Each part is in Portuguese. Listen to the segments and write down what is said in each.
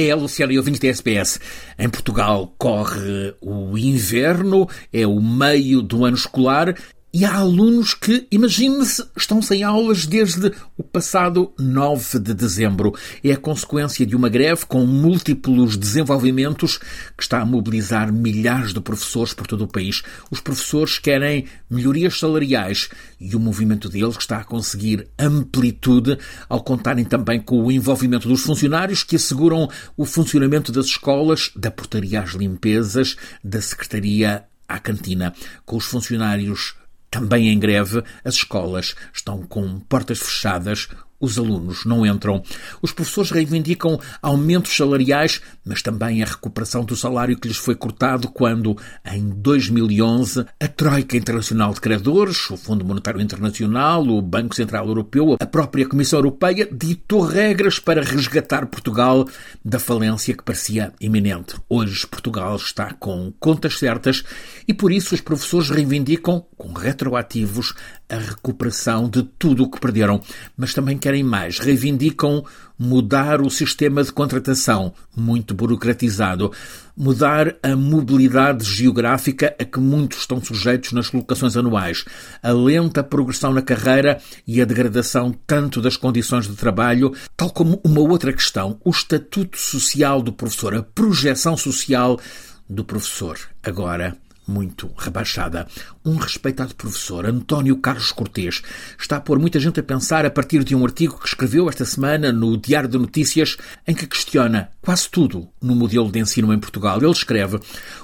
É, Luciano e ouvintes da SPS. Em Portugal corre o inverno, é o meio do ano escolar e há alunos que, imagine-se, estão sem aulas desde o passado 9 de dezembro. É a consequência de uma greve com múltiplos desenvolvimentos que está a mobilizar milhares de professores por todo o país. Os professores querem melhorias salariais e o movimento deles está a conseguir amplitude ao contarem também com o envolvimento dos funcionários que asseguram o funcionamento das escolas, da portaria às limpezas, da secretaria à cantina, com os funcionários também em greve, as escolas estão com portas fechadas, os alunos não entram. Os professores reivindicam aumentos salariais, mas também a recuperação do salário que lhes foi cortado quando, em 2011, a Troika Internacional de Credores, o Fundo Monetário Internacional, o Banco Central Europeu, a própria Comissão Europeia ditou regras para resgatar Portugal da falência que parecia iminente. Hoje Portugal está com contas certas e por isso os professores reivindicam, com retroativos, a recuperação de tudo o que perderam, mas também querem mais. Reivindicam mudar o sistema de contratação, muito burocratizado, mudar a mobilidade geográfica a que muitos estão sujeitos nas colocações anuais, a lenta progressão na carreira e a degradação tanto das condições de trabalho, tal como uma outra questão, o estatuto social do professor, a projeção social do professor. Agora, muito rebaixada. Um respeitado professor, António Carlos Cortês, está a pôr muita gente a pensar a partir de um artigo que escreveu esta semana no Diário de Notícias, em que questiona quase tudo no modelo de ensino em Portugal. Ele escreve: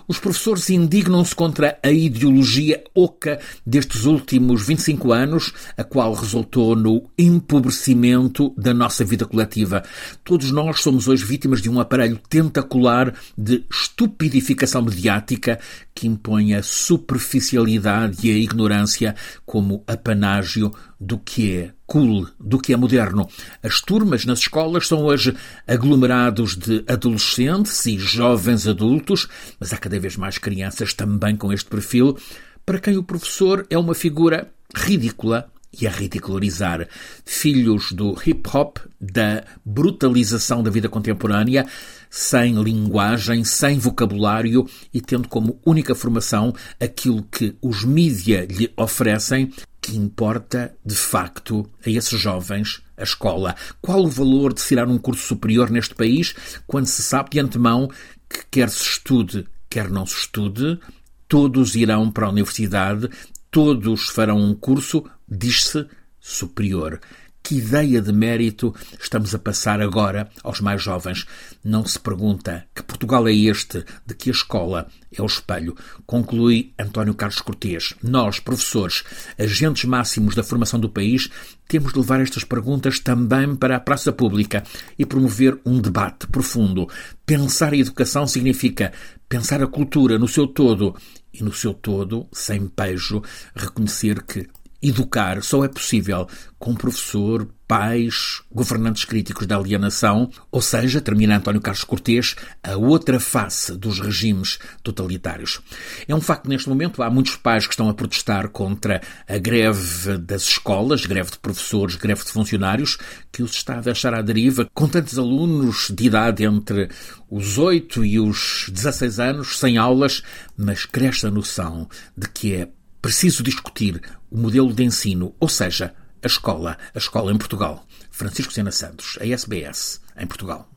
os professores indignam-se contra a ideologia oca destes últimos 25 anos, a qual resultou no empobrecimento da nossa vida coletiva. Todos nós somos hoje vítimas de um aparelho tentacular de estupidificação mediática que impõe a superficialidade e a ignorância como apanágio do que é cool, do que é moderno. As turmas nas escolas são hoje aglomerados de adolescentes e jovens adultos, mas há cada vez mais crianças também com este perfil, para quem o professor é uma figura ridícula e a ridicularizar. Filhos do hip hop, da brutalização da vida contemporânea, sem linguagem, sem vocabulário e tendo como única formação aquilo que os mídia lhe oferecem, que importa de facto a esses jovens a escola. Qual o valor de tirar um curso superior neste país quando se sabe de antemão que quer se estude, quer não se estude, todos irão para a universidade, todos farão um curso, diz-se, superior. Que ideia de mérito estamos a passar agora aos mais jovens? Não se pergunta que Portugal é este, de que a escola é o espelho. Conclui António Carlos Cortês. Nós, professores, agentes máximos da formação do país, temos de levar estas perguntas também para a praça pública e promover um debate profundo. Pensar a educação significa pensar a cultura no seu todo e, no seu todo, sem pejo, reconhecer que Educar só é possível com professor, pais, governantes críticos da alienação, ou seja, termina António Carlos Cortês, a outra face dos regimes totalitários. É um facto neste momento, há muitos pais que estão a protestar contra a greve das escolas, greve de professores, greve de funcionários, que os está a deixar à deriva, com tantos alunos de idade entre os 8 e os 16 anos, sem aulas, mas cresce a noção de que é preciso discutir o modelo de ensino, ou seja, a escola, a escola em Portugal. Francisco Sena Santos, a SBS, em Portugal.